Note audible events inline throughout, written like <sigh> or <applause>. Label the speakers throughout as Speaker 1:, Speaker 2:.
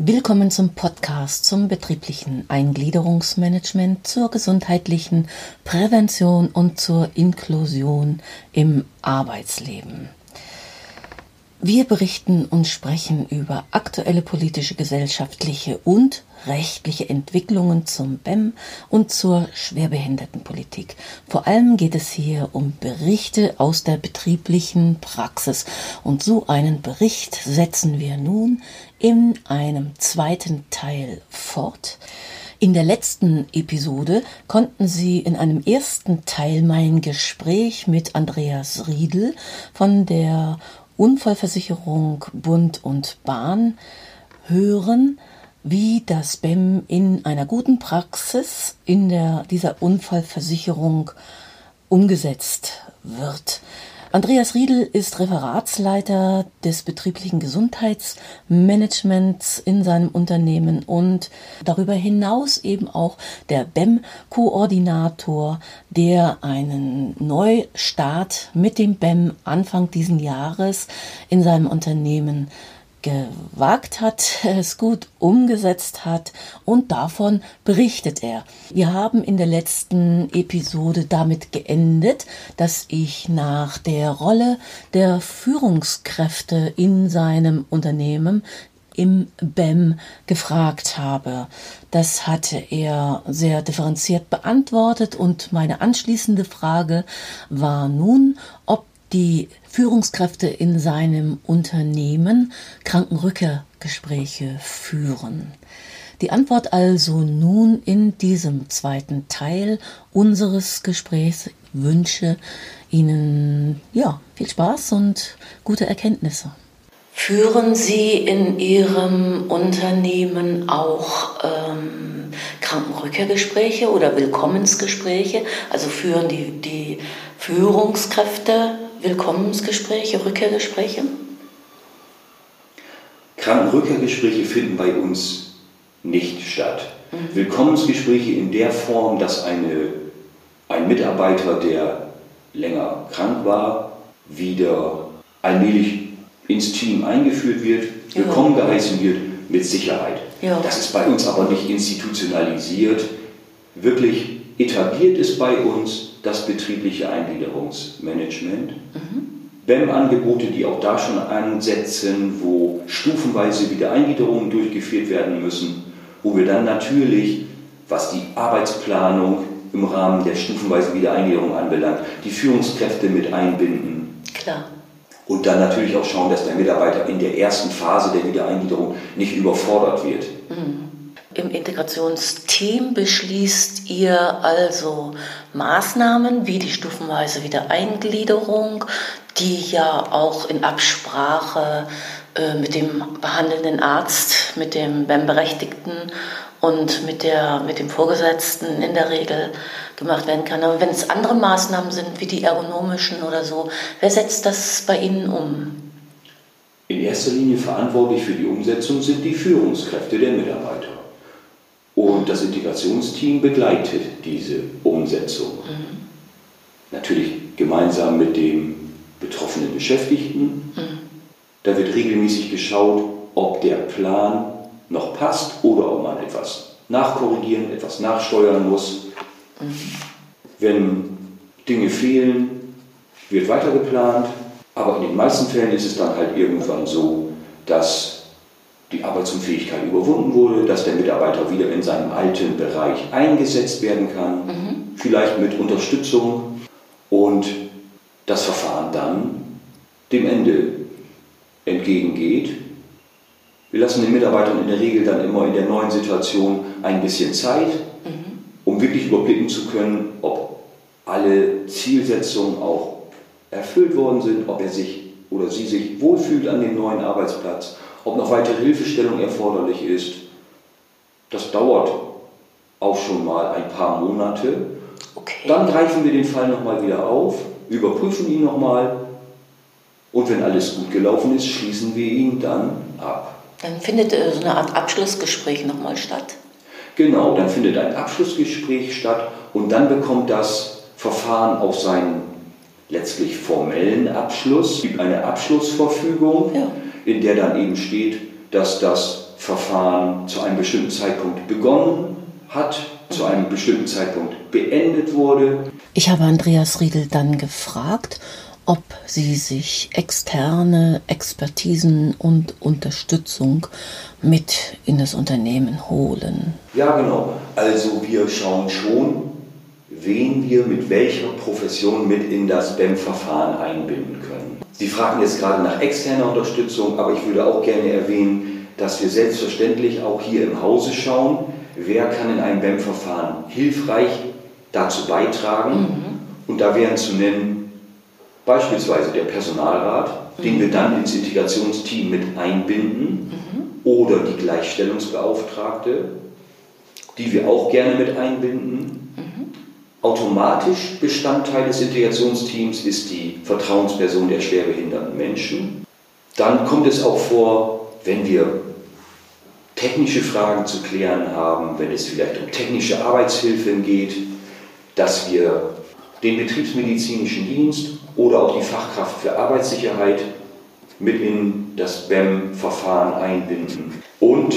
Speaker 1: Willkommen zum Podcast zum betrieblichen Eingliederungsmanagement, zur gesundheitlichen Prävention und zur Inklusion im Arbeitsleben. Wir berichten und sprechen über aktuelle politische, gesellschaftliche und rechtliche Entwicklungen zum BEM und zur Schwerbehindertenpolitik. Vor allem geht es hier um Berichte aus der betrieblichen Praxis. Und so einen Bericht setzen wir nun in einem zweiten Teil fort. In der letzten Episode konnten Sie in einem ersten Teil mein Gespräch mit Andreas Riedel von der Unfallversicherung Bund und Bahn hören, wie das BEM in einer guten Praxis in der, dieser Unfallversicherung umgesetzt wird. Andreas Riedel ist Referatsleiter des betrieblichen Gesundheitsmanagements in seinem Unternehmen und darüber hinaus eben auch der BEM-Koordinator, der einen Neustart mit dem BEM Anfang diesen Jahres in seinem Unternehmen gewagt hat, <laughs> es gut umgesetzt hat und davon berichtet er. Wir haben in der letzten Episode damit geendet, dass ich nach der Rolle der Führungskräfte in seinem Unternehmen im BEM gefragt habe. Das hatte er sehr differenziert beantwortet und meine anschließende Frage war nun, ob die Führungskräfte in seinem Unternehmen Krankenrückkehrgespräche führen. Die Antwort also nun in diesem zweiten Teil unseres Gesprächs wünsche Ihnen ja viel Spaß und gute Erkenntnisse. Führen Sie in Ihrem Unternehmen auch ähm, Krankenrückkehrgespräche oder Willkommensgespräche? Also führen die, die Führungskräfte Willkommensgespräche, Rückkehrgespräche?
Speaker 2: Krankenrückkehrgespräche finden bei uns nicht statt. Mhm. Willkommensgespräche in der Form, dass eine, ein Mitarbeiter, der länger krank war, wieder allmählich ins Team eingeführt wird, ja. willkommen geheißen wird, mit Sicherheit. Ja. Das ist bei uns aber nicht institutionalisiert. Wirklich etabliert ist bei uns das betriebliche Eingliederungsmanagement. Mhm. BEM-Angebote, die auch da schon ansetzen, wo stufenweise Wiedereingliederungen durchgeführt werden müssen, wo wir dann natürlich, was die Arbeitsplanung im Rahmen der stufenweisen Wiedereingliederung anbelangt, die Führungskräfte mit einbinden. Klar. Und dann natürlich auch schauen, dass der Mitarbeiter in der ersten Phase der Wiedereingliederung nicht überfordert wird. Mhm.
Speaker 1: Im Integrationsteam beschließt ihr also Maßnahmen wie die stufenweise Wiedereingliederung, die ja auch in Absprache äh, mit dem behandelnden Arzt, mit dem BEM-Berechtigten und mit, der, mit dem Vorgesetzten in der Regel gemacht werden kann. Aber wenn es andere Maßnahmen sind, wie die ergonomischen oder so, wer setzt das bei Ihnen um?
Speaker 2: In erster Linie verantwortlich für die Umsetzung sind die Führungskräfte der Mitarbeiter. Und das Integrationsteam begleitet diese Umsetzung. Mhm. Natürlich gemeinsam mit dem betroffenen Beschäftigten. Mhm. Da wird regelmäßig geschaut, ob der Plan noch passt oder ob man etwas nachkorrigieren, etwas nachsteuern muss. Mhm. Wenn Dinge fehlen, wird weiter geplant. Aber in den meisten Fällen ist es dann halt irgendwann so, dass die Arbeitsunfähigkeit überwunden wurde, dass der Mitarbeiter wieder in seinem alten Bereich eingesetzt werden kann, mhm. vielleicht mit Unterstützung und das Verfahren dann dem Ende entgegengeht. Wir lassen den Mitarbeitern in der Regel dann immer in der neuen Situation ein bisschen Zeit, mhm. um wirklich überblicken zu können, ob alle Zielsetzungen auch erfüllt worden sind, ob er sich oder sie sich wohlfühlt an dem neuen Arbeitsplatz ob noch weitere Hilfestellung erforderlich ist. Das dauert auch schon mal ein paar Monate. Okay. Dann greifen wir den Fall nochmal wieder auf, überprüfen ihn nochmal und wenn alles gut gelaufen ist, schließen wir ihn dann ab.
Speaker 1: Dann findet äh, so eine Art Abschlussgespräch nochmal statt.
Speaker 2: Genau, dann findet ein Abschlussgespräch statt und dann bekommt das Verfahren auch seinen letztlich formellen Abschluss. Es gibt eine Abschlussverfügung. Ja in der dann eben steht, dass das Verfahren zu einem bestimmten Zeitpunkt begonnen hat, zu einem bestimmten Zeitpunkt beendet wurde.
Speaker 1: Ich habe Andreas Riedel dann gefragt, ob sie sich externe Expertisen und Unterstützung mit in das Unternehmen holen.
Speaker 2: Ja, genau. Also wir schauen schon, wen wir mit welcher Profession mit in das BEM-Verfahren einbinden können. Sie fragen jetzt gerade nach externer Unterstützung, aber ich würde auch gerne erwähnen, dass wir selbstverständlich auch hier im Hause schauen, wer kann in einem BEM-Verfahren hilfreich dazu beitragen. Mhm. Und da wären zu nennen beispielsweise der Personalrat, mhm. den wir dann ins Integrationsteam mit einbinden, mhm. oder die Gleichstellungsbeauftragte, die wir auch gerne mit einbinden. Automatisch Bestandteil des Integrationsteams ist die Vertrauensperson der schwerbehinderten Menschen. Dann kommt es auch vor, wenn wir technische Fragen zu klären haben, wenn es vielleicht um technische Arbeitshilfen geht, dass wir den betriebsmedizinischen Dienst oder auch die Fachkraft für Arbeitssicherheit mit in das BEM-Verfahren einbinden. Und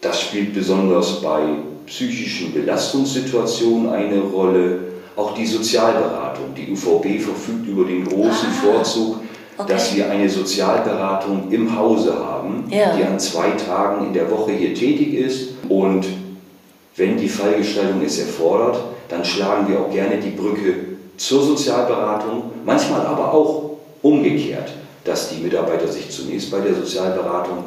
Speaker 2: das spielt besonders bei psychischen Belastungssituationen eine Rolle. Auch die Sozialberatung. Die UVB verfügt über den großen ah, Vorzug, okay. dass wir eine Sozialberatung im Hause haben, ja. die an zwei Tagen in der Woche hier tätig ist. Und wenn die Fallgestaltung es erfordert, dann schlagen wir auch gerne die Brücke zur Sozialberatung, manchmal aber auch umgekehrt, dass die Mitarbeiter sich zunächst bei der Sozialberatung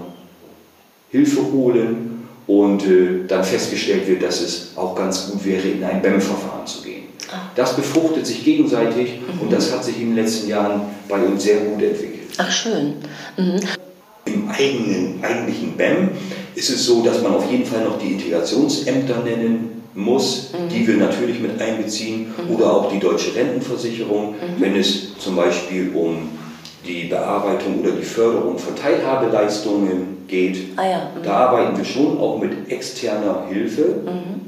Speaker 2: Hilfe holen und äh, dann festgestellt wird, dass es auch ganz gut wäre, in ein BEM-Verfahren zu gehen. Ah. Das befruchtet sich gegenseitig mhm. und das hat sich in den letzten Jahren bei uns sehr gut entwickelt.
Speaker 1: Ach schön. Mhm.
Speaker 2: Im eigenen, eigentlichen BEM ist es so, dass man auf jeden Fall noch die Integrationsämter nennen muss, mhm. die wir natürlich mit einbeziehen, mhm. oder auch die deutsche Rentenversicherung, mhm. wenn es zum Beispiel um die Bearbeitung oder die Förderung von Teilhabeleistungen geht. Ah ja. Mhm. Da arbeiten wir schon auch mit externer Hilfe. Mhm.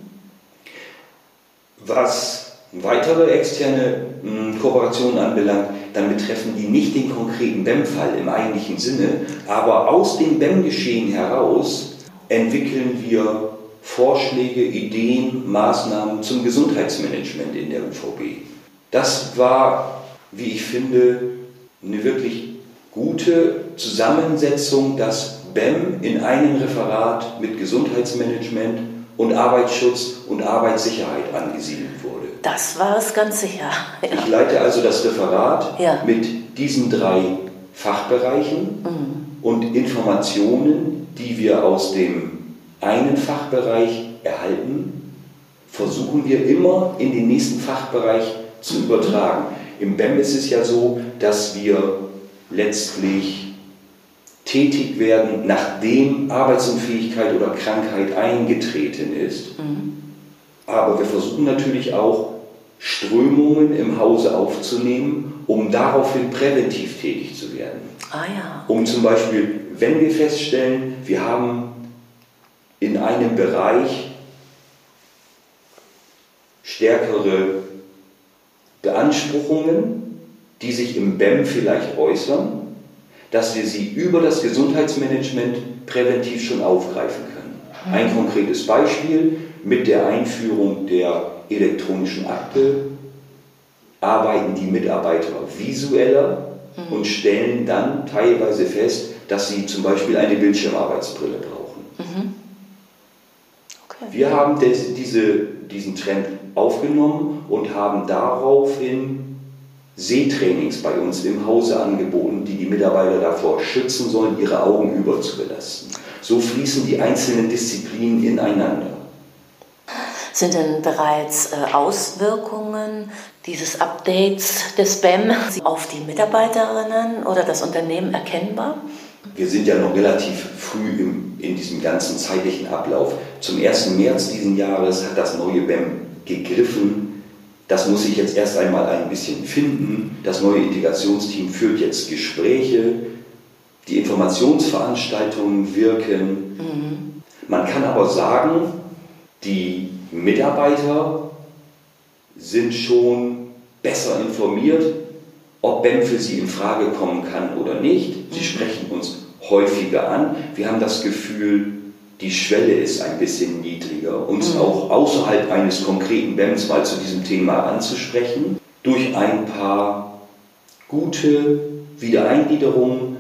Speaker 2: Was weitere externe mh, Kooperationen anbelangt, dann betreffen die nicht den konkreten BEM-Fall im eigentlichen Sinne, aber aus dem BEM-Geschehen heraus entwickeln wir Vorschläge, Ideen, Maßnahmen zum Gesundheitsmanagement in der UVB. Das war, wie ich finde, eine wirklich gute Zusammensetzung, dass BEM in einem Referat mit Gesundheitsmanagement und Arbeitsschutz und Arbeitssicherheit angesiedelt wurde.
Speaker 1: Das war es ganz sicher.
Speaker 2: Ja. Ich leite also das Referat ja. mit diesen drei Fachbereichen mhm. und Informationen, die wir aus dem einen Fachbereich erhalten, versuchen wir immer in den nächsten Fachbereich zu übertragen. Im BEM ist es ja so, dass wir letztlich tätig werden, nachdem Arbeitsunfähigkeit oder Krankheit eingetreten ist. Mhm. Aber wir versuchen natürlich auch, Strömungen im Hause aufzunehmen, um daraufhin präventiv tätig zu werden. Ah ja. Um zum Beispiel, wenn wir feststellen, wir haben in einem Bereich stärkere Beanspruchungen, die sich im BEM vielleicht äußern, dass wir sie über das Gesundheitsmanagement präventiv schon aufgreifen können. Ein konkretes Beispiel mit der Einführung der elektronischen Akte arbeiten die Mitarbeiter visueller mhm. und stellen dann teilweise fest, dass sie zum Beispiel eine Bildschirmarbeitsbrille brauchen. Mhm. Okay. Wir haben diese, diesen Trend aufgenommen und haben daraufhin Sehtrainings bei uns im Hause angeboten, die die Mitarbeiter davor schützen sollen, ihre Augen überzubelasten. So fließen die einzelnen Disziplinen ineinander.
Speaker 1: Sind denn bereits äh, Auswirkungen dieses Updates des BEM auf die Mitarbeiterinnen oder das Unternehmen erkennbar?
Speaker 2: Wir sind ja noch relativ früh im, in diesem ganzen zeitlichen Ablauf. Zum 1. März diesen Jahres hat das neue BEM gegriffen. Das muss sich jetzt erst einmal ein bisschen finden. Das neue Integrationsteam führt jetzt Gespräche. Die Informationsveranstaltungen wirken. Mhm. Man kann aber sagen, die Mitarbeiter sind schon besser informiert, ob BEM für sie in Frage kommen kann oder nicht. Sie mhm. sprechen uns häufiger an. Wir haben das Gefühl, die Schwelle ist ein bisschen niedriger, uns mhm. auch außerhalb eines konkreten BEMs mal zu diesem Thema anzusprechen. Durch ein paar gute Wiedereingliederungen,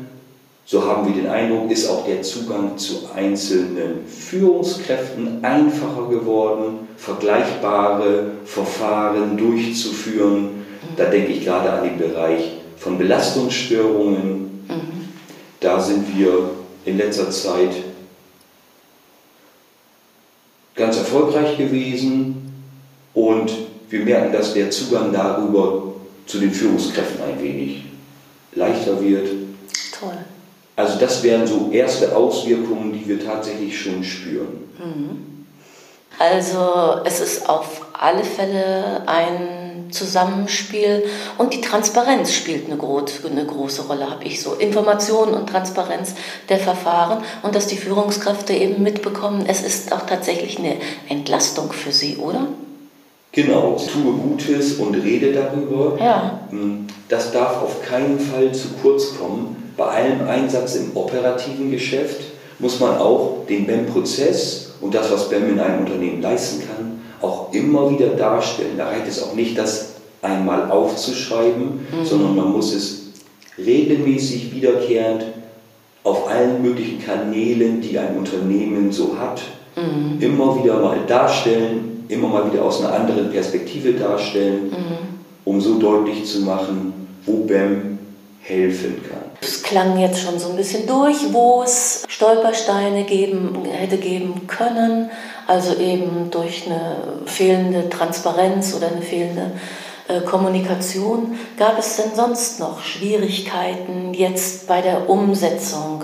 Speaker 2: so haben wir den Eindruck, ist auch der Zugang zu einzelnen Führungskräften einfacher geworden, vergleichbare Verfahren durchzuführen. Mhm. Da denke ich gerade an den Bereich von Belastungsstörungen. Mhm. Da sind wir in letzter Zeit ganz erfolgreich gewesen und wir merken, dass der Zugang darüber zu den Führungskräften ein wenig leichter wird.
Speaker 1: Toll.
Speaker 2: Also das wären so erste Auswirkungen, die wir tatsächlich schon spüren.
Speaker 1: Mhm. Also es ist auf alle Fälle ein Zusammenspiel und die Transparenz spielt eine, groß, eine große Rolle, habe ich so. Information und Transparenz der Verfahren und dass die Führungskräfte eben mitbekommen, es ist auch tatsächlich eine Entlastung für sie, oder?
Speaker 2: Genau, tue Gutes und rede darüber.
Speaker 1: Ja.
Speaker 2: Hm, das darf auf keinen Fall zu kurz kommen. Bei allem Einsatz im operativen Geschäft muss man auch den BEM-Prozess und das, was BEM in einem Unternehmen leisten kann, auch immer wieder darstellen. Da reicht es auch nicht, das einmal aufzuschreiben, mhm. sondern man muss es regelmäßig wiederkehrend auf allen möglichen Kanälen, die ein Unternehmen so hat, mhm. immer wieder mal darstellen, immer mal wieder aus einer anderen Perspektive darstellen, mhm. um so deutlich zu machen, wo BEM helfen kann.
Speaker 1: Es klang jetzt schon so ein bisschen durch, wo es Stolpersteine geben, hätte geben können, also eben durch eine fehlende Transparenz oder eine fehlende äh, Kommunikation. Gab es denn sonst noch Schwierigkeiten jetzt bei der Umsetzung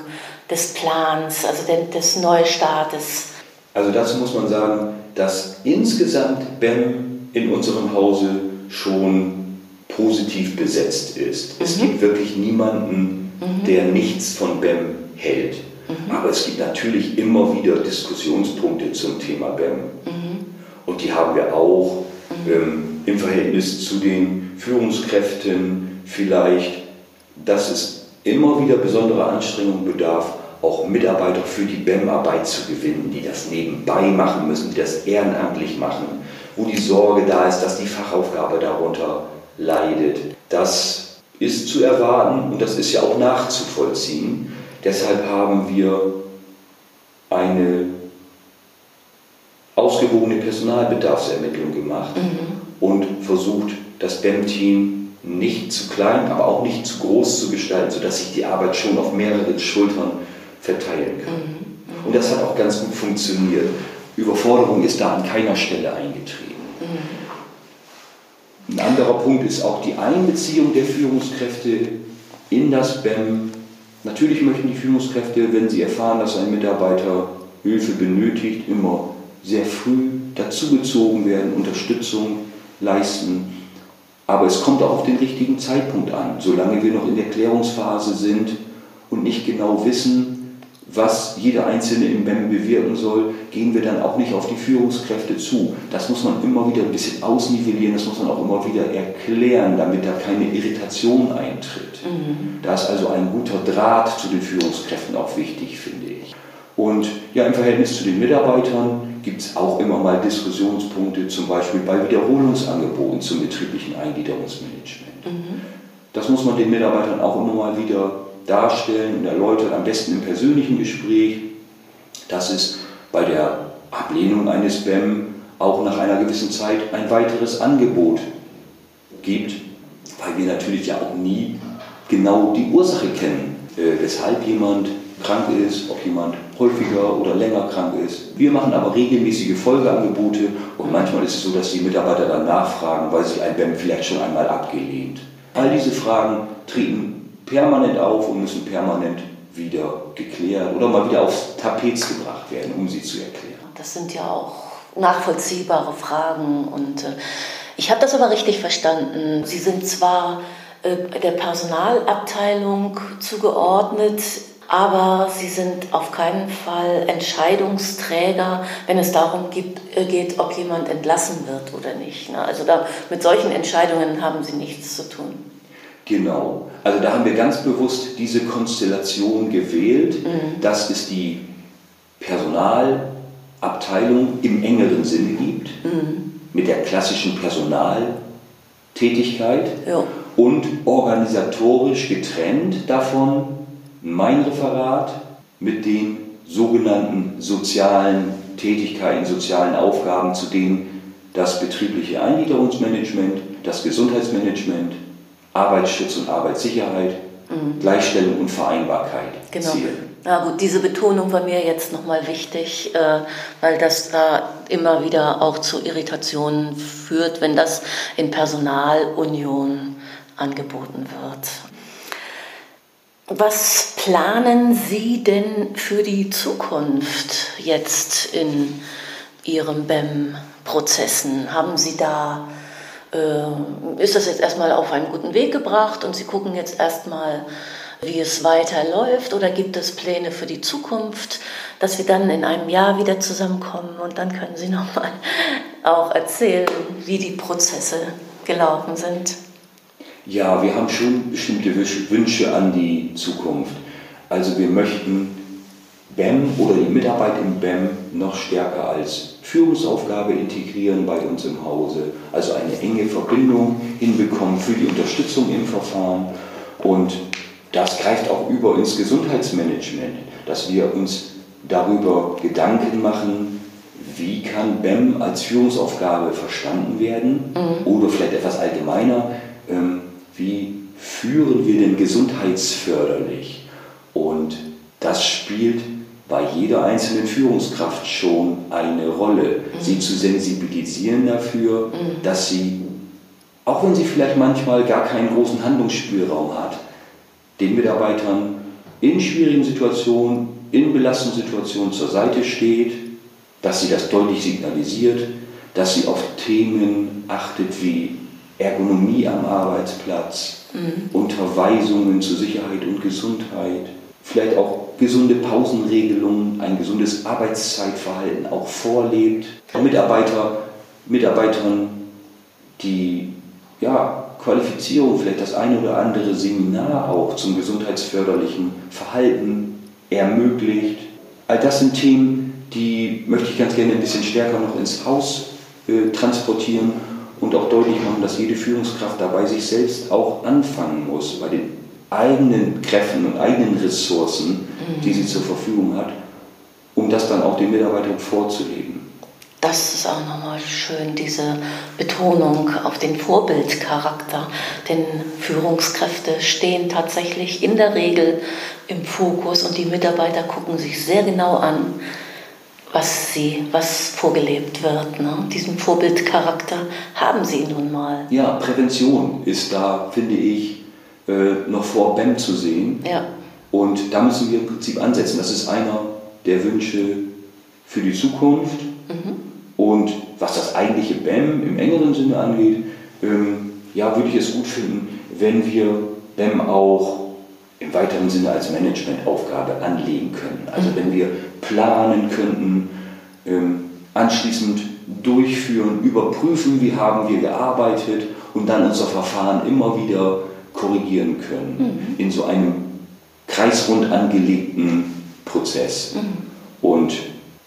Speaker 1: des Plans, also des Neustartes?
Speaker 2: Also dazu muss man sagen, dass insgesamt BEM in unserem Hause schon positiv besetzt ist. Mhm. Es gibt wirklich niemanden, mhm. der nichts von BEM hält. Mhm. Aber es gibt natürlich immer wieder Diskussionspunkte zum Thema BEM. Mhm. Und die haben wir auch mhm. ähm, im Verhältnis zu den Führungskräften vielleicht, dass es immer wieder besondere Anstrengungen bedarf, auch Mitarbeiter für die BEM-Arbeit zu gewinnen, die das nebenbei machen müssen, die das ehrenamtlich machen, wo die Sorge da ist, dass die Fachaufgabe darunter leidet. Das ist zu erwarten und das ist ja auch nachzuvollziehen. Deshalb haben wir eine ausgewogene Personalbedarfsermittlung gemacht mhm. und versucht, das BEM-Team nicht zu klein, aber auch nicht zu groß zu gestalten, sodass sich die Arbeit schon auf mehrere Schultern verteilen kann. Mhm. Mhm. Und das hat auch ganz gut funktioniert. Überforderung ist da an keiner Stelle eingetreten. Mhm. Ein anderer Punkt ist auch die Einbeziehung der Führungskräfte in das BEM Natürlich möchten die Führungskräfte, wenn sie erfahren, dass ein Mitarbeiter Hilfe benötigt, immer sehr früh dazugezogen werden, Unterstützung leisten. Aber es kommt auch auf den richtigen Zeitpunkt an. Solange wir noch in der Klärungsphase sind und nicht genau wissen, was jeder Einzelne im BEM bewirken soll, gehen wir dann auch nicht auf die Führungskräfte zu. Das muss man immer wieder ein bisschen ausnivellieren, das muss man auch immer wieder erklären, damit da keine Irritation eintritt. Mhm. Da ist also ein guter Draht zu den Führungskräften auch wichtig, finde ich. Und ja, im Verhältnis zu den Mitarbeitern gibt es auch immer mal Diskussionspunkte, zum Beispiel bei Wiederholungsangeboten zum betrieblichen Eingliederungsmanagement. Mhm. Das muss man den Mitarbeitern auch immer mal wieder darstellen und erläutern, am besten im persönlichen Gespräch, dass es bei der Ablehnung eines BEM auch nach einer gewissen Zeit ein weiteres Angebot gibt, weil wir natürlich ja auch nie genau die Ursache kennen, äh, weshalb jemand krank ist, ob jemand häufiger oder länger krank ist. Wir machen aber regelmäßige Folgeangebote und manchmal ist es so, dass die Mitarbeiter dann nachfragen, weil sich ein BEM vielleicht schon einmal abgelehnt. All diese Fragen treten permanent auf und müssen permanent wieder geklärt oder mal wieder aufs Tapet gebracht werden, um sie zu erklären.
Speaker 1: Das sind ja auch nachvollziehbare Fragen und äh, ich habe das aber richtig verstanden. Sie sind zwar äh, der Personalabteilung zugeordnet, aber sie sind auf keinen Fall Entscheidungsträger, wenn es darum gibt, äh, geht, ob jemand entlassen wird oder nicht. Ne? Also da, mit solchen Entscheidungen haben sie nichts zu tun.
Speaker 2: Genau. Also da haben wir ganz bewusst diese Konstellation gewählt. Mhm. Dass es die Personalabteilung im engeren Sinne gibt, mhm. mit der klassischen Personaltätigkeit ja. und organisatorisch getrennt davon mein Referat mit den sogenannten sozialen Tätigkeiten, sozialen Aufgaben, zu denen das betriebliche Eingliederungsmanagement, das Gesundheitsmanagement, Arbeitsschutz und Arbeitssicherheit, mhm. Gleichstellung und Vereinbarkeit
Speaker 1: genau. zählen. Na gut, diese Betonung war mir jetzt nochmal wichtig, äh, weil das da immer wieder auch zu Irritationen führt, wenn das in Personalunion angeboten wird. Was planen Sie denn für die Zukunft jetzt in Ihren BEM-Prozessen? Haben Sie da, ist das jetzt erstmal auf einen guten Weg gebracht und Sie gucken jetzt erstmal, wie es weiterläuft oder gibt es Pläne für die Zukunft, dass wir dann in einem Jahr wieder zusammenkommen und dann können Sie <laughs> nochmal auch erzählen, wie die Prozesse gelaufen sind?
Speaker 2: Ja, wir haben schon bestimmte Wünsche an die Zukunft. Also wir möchten BEM oder die Mitarbeit im BEM noch stärker als Führungsaufgabe integrieren bei uns im Hause, also eine enge Verbindung hinbekommen für die Unterstützung im Verfahren. Und das greift auch über ins Gesundheitsmanagement, dass wir uns darüber Gedanken machen, wie kann BEM als Führungsaufgabe verstanden werden mhm. oder vielleicht etwas allgemeiner, ähm, wie führen wir denn gesundheitsförderlich? Und das spielt bei jeder einzelnen Führungskraft schon eine Rolle, mhm. sie zu sensibilisieren dafür, mhm. dass sie, auch wenn sie vielleicht manchmal gar keinen großen Handlungsspielraum hat, den Mitarbeitern in schwierigen Situationen, in belastenden Situationen zur Seite steht, dass sie das deutlich signalisiert, dass sie auf Themen achtet wie Ergonomie am Arbeitsplatz, mhm. Unterweisungen zur Sicherheit und Gesundheit, vielleicht auch gesunde Pausenregelungen, ein gesundes Arbeitszeitverhalten auch vorlebt. Mitarbeiter, Mitarbeitern, die ja, Qualifizierung, vielleicht das eine oder andere Seminar auch zum gesundheitsförderlichen Verhalten ermöglicht. All das sind Themen, die möchte ich ganz gerne ein bisschen stärker noch ins Haus äh, transportieren und auch deutlich machen, dass jede Führungskraft dabei sich selbst auch anfangen muss, bei den eigenen Kräften und eigenen Ressourcen, mhm. die sie zur Verfügung hat, um das dann auch den Mitarbeitern vorzuleben.
Speaker 1: Das ist auch nochmal schön, diese Betonung auf den Vorbildcharakter. Denn Führungskräfte stehen tatsächlich in der Regel im Fokus und die Mitarbeiter gucken sich sehr genau an, was sie, was vorgelebt wird. Ne? Diesen Vorbildcharakter haben sie nun mal.
Speaker 2: Ja, Prävention ist da, finde ich, äh, noch vor BEM zu sehen. Ja. Und da müssen wir im Prinzip ansetzen. Das ist einer der Wünsche für die Zukunft. Mhm. Und was das eigentliche BEM im engeren Sinne angeht, ähm, ja, würde ich es gut finden, wenn wir BEM auch im weiteren Sinne als Managementaufgabe anlegen können. Also wenn wir planen könnten, ähm, anschließend durchführen, überprüfen, wie haben wir gearbeitet und dann unser Verfahren immer wieder korrigieren können mhm. in so einem kreisrund angelegten Prozess. Mhm. Und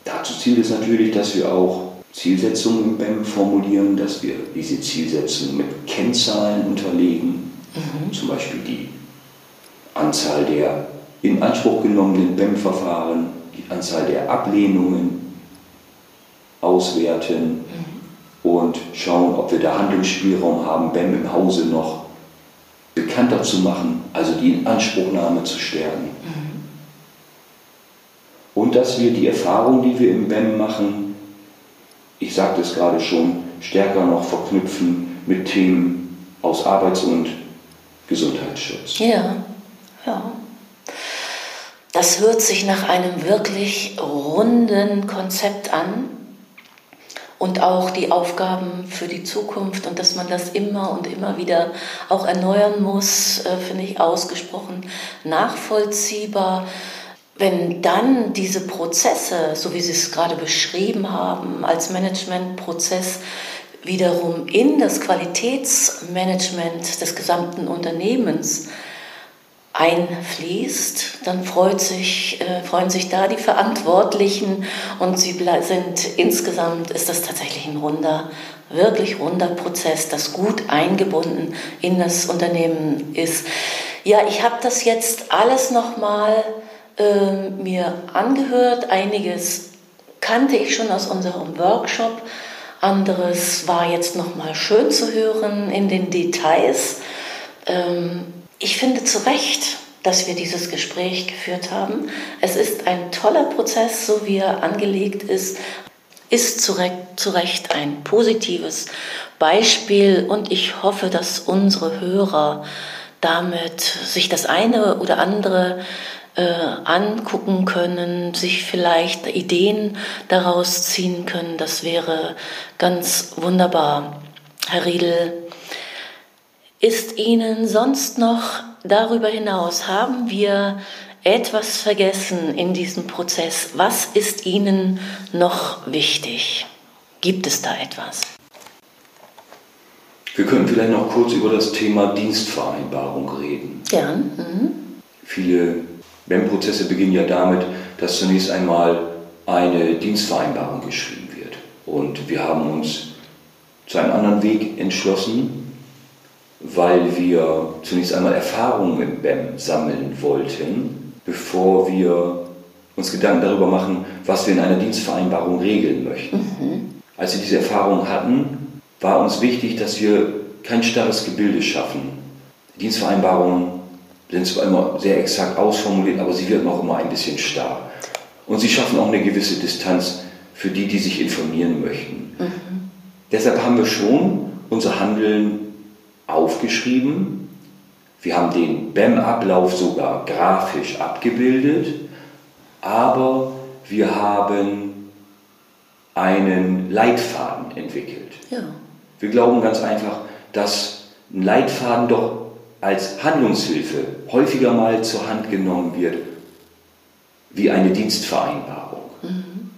Speaker 2: dazu zielt es natürlich, dass wir auch Zielsetzungen im BEM formulieren, dass wir diese Zielsetzungen mit Kennzahlen unterlegen, mhm. zum Beispiel die Anzahl der in Anspruch genommenen BEM-Verfahren, die Anzahl der Ablehnungen auswerten mhm. und schauen, ob wir da Handlungsspielraum haben, BEM im Hause noch bekannter zu machen, also die Inanspruchnahme zu stärken. Mhm. Und dass wir die Erfahrung, die wir im BEM machen, ich sagte es gerade schon, stärker noch verknüpfen mit Themen aus Arbeits- und Gesundheitsschutz.
Speaker 1: Ja. Ja. Das hört sich nach einem wirklich runden Konzept an und auch die Aufgaben für die Zukunft und dass man das immer und immer wieder auch erneuern muss, äh, finde ich ausgesprochen nachvollziehbar. Wenn dann diese Prozesse, so wie Sie es gerade beschrieben haben, als Managementprozess wiederum in das Qualitätsmanagement des gesamten Unternehmens einfließt, dann freut sich, äh, freuen sich da die Verantwortlichen und sie sind insgesamt ist das tatsächlich ein runder, wirklich runder Prozess, das gut eingebunden in das Unternehmen ist. Ja, ich habe das jetzt alles nochmal äh, mir angehört. Einiges kannte ich schon aus unserem Workshop. Anderes war jetzt nochmal schön zu hören in den Details. Ähm, ich finde zu Recht, dass wir dieses Gespräch geführt haben. Es ist ein toller Prozess, so wie er angelegt ist, ist zu Recht ein positives Beispiel und ich hoffe, dass unsere Hörer damit sich das eine oder andere äh, angucken können, sich vielleicht Ideen daraus ziehen können. Das wäre ganz wunderbar. Herr Riedel, ist Ihnen sonst noch darüber hinaus, haben wir etwas vergessen in diesem Prozess? Was ist Ihnen noch wichtig? Gibt es da etwas?
Speaker 2: Wir können vielleicht noch kurz über das Thema Dienstvereinbarung reden.
Speaker 1: Gern. Mhm.
Speaker 2: Viele BEM-Prozesse beginnen ja damit, dass zunächst einmal eine Dienstvereinbarung geschrieben wird. Und wir haben uns zu einem anderen Weg entschlossen, weil wir zunächst einmal Erfahrungen im BEM sammeln wollten, bevor wir uns Gedanken darüber machen, was wir in einer Dienstvereinbarung regeln möchten. Mhm. Als wir diese Erfahrung hatten, war uns wichtig, dass wir kein starres Gebilde schaffen. Die Dienstvereinbarungen sind zwar immer sehr exakt ausformuliert, aber sie wirken auch immer ein bisschen starr. Und sie schaffen auch eine gewisse Distanz für die, die sich informieren möchten. Mhm. Deshalb haben wir schon unser Handeln aufgeschrieben. Wir haben den BEM-Ablauf sogar grafisch abgebildet, aber wir haben einen Leitfaden entwickelt. Ja. Wir glauben ganz einfach, dass ein Leitfaden doch als Handlungshilfe häufiger mal zur Hand genommen wird wie eine Dienstvereinbarung. Mhm.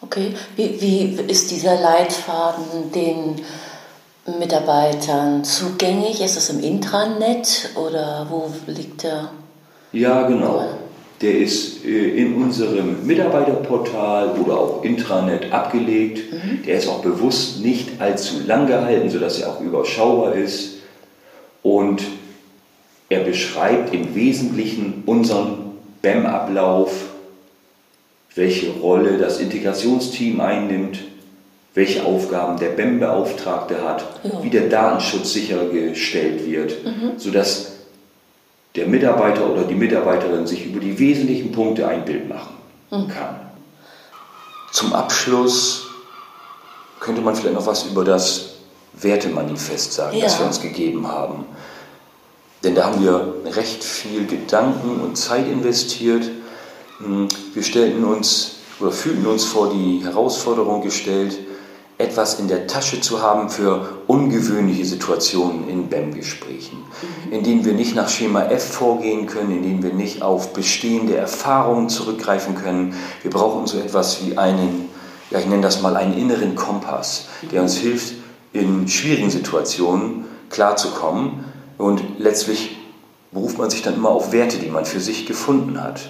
Speaker 1: Okay, wie, wie ist dieser Leitfaden den Mitarbeitern zugänglich? Ist es im Intranet oder wo liegt der?
Speaker 2: Ja, genau. Der ist äh, in unserem Mitarbeiterportal oder auch Intranet abgelegt. Mhm. Der ist auch bewusst nicht allzu lang gehalten, sodass er auch überschaubar ist. Und er beschreibt im Wesentlichen unseren BEM-Ablauf, welche Rolle das Integrationsteam einnimmt, welche Aufgaben der BEM-Beauftragte hat, ja. wie der Datenschutz sichergestellt wird, mhm. sodass der Mitarbeiter oder die Mitarbeiterin sich über die wesentlichen Punkte ein Bild machen mhm. kann. Zum Abschluss könnte man vielleicht noch was über das Wertemanifest sagen, ja. das wir uns gegeben haben. Denn da haben wir recht viel Gedanken und Zeit investiert. Hm, wir stellten uns oder fühlten uns vor die Herausforderung gestellt, etwas in der Tasche zu haben für ungewöhnliche Situationen in BEM-Gesprächen, mhm. in denen wir nicht nach Schema F vorgehen können, in denen wir nicht auf bestehende Erfahrungen zurückgreifen können. Wir brauchen so etwas wie einen, ja ich nenne das mal einen inneren Kompass, der uns hilft, in schwierigen Situationen klarzukommen und letztlich beruft man sich dann immer auf Werte, die man für sich gefunden hat,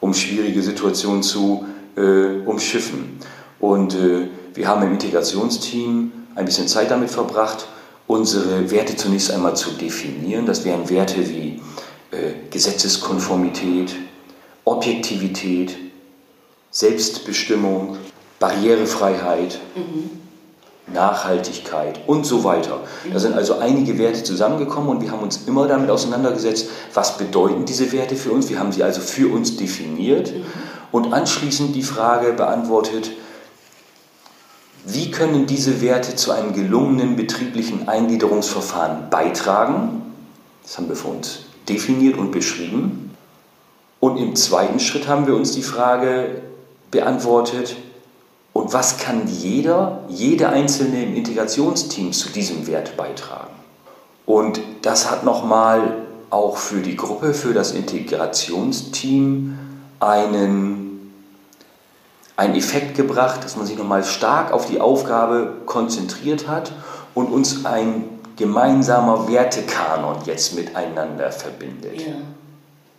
Speaker 2: um schwierige Situationen zu äh, umschiffen. Und äh, wir haben im Integrationsteam ein bisschen Zeit damit verbracht, unsere Werte zunächst einmal zu definieren. Das wären Werte wie äh, Gesetzeskonformität, Objektivität, Selbstbestimmung, Barrierefreiheit, mhm. Nachhaltigkeit und so weiter. Da sind also einige Werte zusammengekommen und wir haben uns immer damit auseinandergesetzt, was bedeuten diese Werte für uns. Wir haben sie also für uns definiert mhm. und anschließend die Frage beantwortet, wie können diese Werte zu einem gelungenen betrieblichen Eingliederungsverfahren beitragen? Das haben wir für uns definiert und beschrieben. Und im zweiten Schritt haben wir uns die Frage beantwortet, und was kann jeder, jede einzelne im Integrationsteam zu diesem Wert beitragen? Und das hat nochmal auch für die Gruppe, für das Integrationsteam einen einen Effekt gebracht, dass man sich nochmal stark auf die Aufgabe konzentriert hat und uns ein gemeinsamer Wertekanon jetzt miteinander verbindet. Ja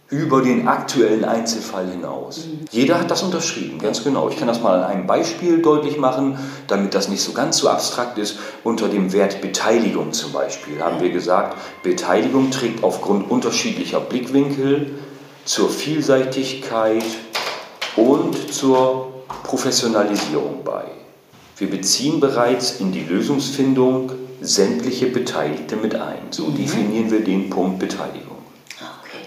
Speaker 2: über den aktuellen Einzelfall hinaus. Mhm. Jeder hat das unterschrieben, ganz genau. Ich kann das mal an einem Beispiel deutlich machen, damit das nicht so ganz so abstrakt ist. Unter dem Wert Beteiligung zum Beispiel haben wir gesagt, Beteiligung trägt aufgrund unterschiedlicher Blickwinkel zur Vielseitigkeit und zur Professionalisierung bei. Wir beziehen bereits in die Lösungsfindung sämtliche Beteiligte mit ein. So mhm. definieren wir den Punkt Beteiligung.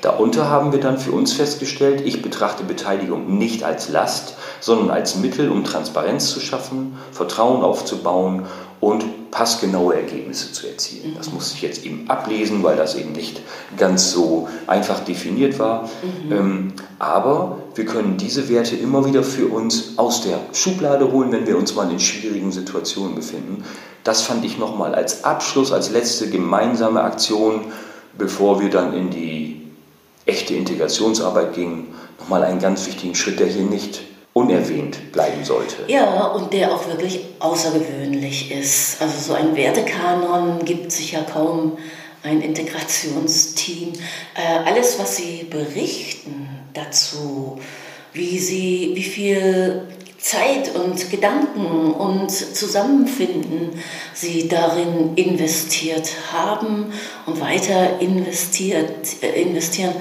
Speaker 2: Darunter haben wir dann für uns festgestellt, ich betrachte Beteiligung nicht als Last, sondern als Mittel, um Transparenz zu schaffen, Vertrauen aufzubauen und passgenaue Ergebnisse zu erzielen. Das muss ich jetzt eben ablesen, weil das eben nicht ganz so einfach definiert war. Mhm. Ähm, aber wir können diese Werte immer wieder für uns aus der Schublade holen, wenn wir uns mal in schwierigen Situationen befinden. Das fand ich nochmal als Abschluss, als letzte gemeinsame Aktion, bevor wir dann in die echte Integrationsarbeit ging, nochmal einen ganz wichtigen Schritt, der hier nicht unerwähnt bleiben sollte.
Speaker 1: Ja, und der auch wirklich außergewöhnlich ist. Also so ein Wertekanon gibt sich ja kaum ein Integrationsteam. Äh, alles, was Sie berichten dazu, wie Sie, wie viel Zeit und Gedanken und Zusammenfinden sie darin investiert haben und weiter investiert, äh, investieren,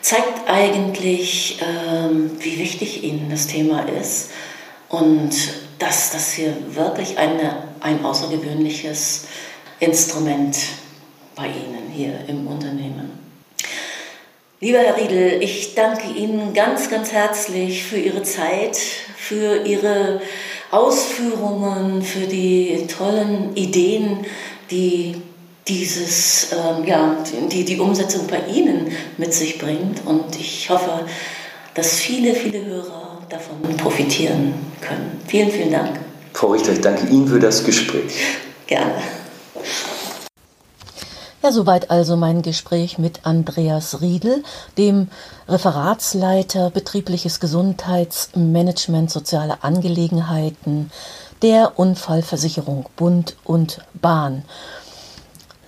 Speaker 1: zeigt eigentlich, ähm, wie wichtig ihnen das Thema ist und dass das hier wirklich eine, ein außergewöhnliches Instrument bei Ihnen hier im Unternehmen. Lieber Herr Riedel, ich danke Ihnen ganz, ganz herzlich für Ihre Zeit, für Ihre Ausführungen, für die tollen Ideen, die dieses, ähm, ja, die, die Umsetzung bei Ihnen mit sich bringt. Und ich hoffe, dass viele, viele Hörer davon profitieren können. Vielen, vielen Dank.
Speaker 2: Frau Richter, ich danke Ihnen für das Gespräch.
Speaker 1: Gerne. Ja, soweit also mein Gespräch mit Andreas Riedel, dem Referatsleiter betriebliches Gesundheitsmanagement, soziale Angelegenheiten der Unfallversicherung Bund und Bahn.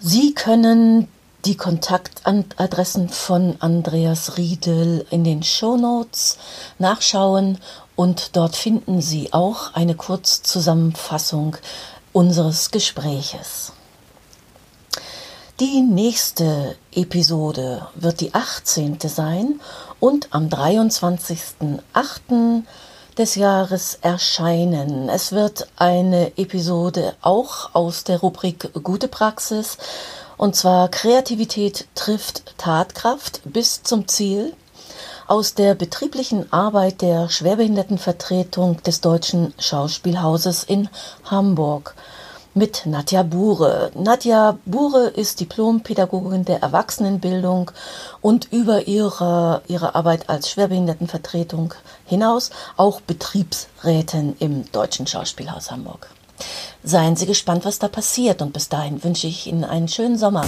Speaker 1: Sie können die Kontaktadressen von Andreas Riedel in den Shownotes nachschauen und dort finden Sie auch eine Kurzzusammenfassung unseres Gespräches. Die nächste Episode wird die 18. sein und am 23.08. des Jahres erscheinen. Es wird eine Episode auch aus der Rubrik Gute Praxis. Und zwar Kreativität trifft Tatkraft bis zum Ziel. Aus der betrieblichen Arbeit der Schwerbehindertenvertretung des Deutschen Schauspielhauses in Hamburg mit Nadja Bure. Nadja Bure ist Diplompädagogin der Erwachsenenbildung und über ihre, ihre Arbeit als Schwerbehindertenvertretung hinaus auch Betriebsrätin im Deutschen Schauspielhaus Hamburg. Seien Sie gespannt, was da passiert und bis dahin wünsche ich Ihnen einen schönen Sommer.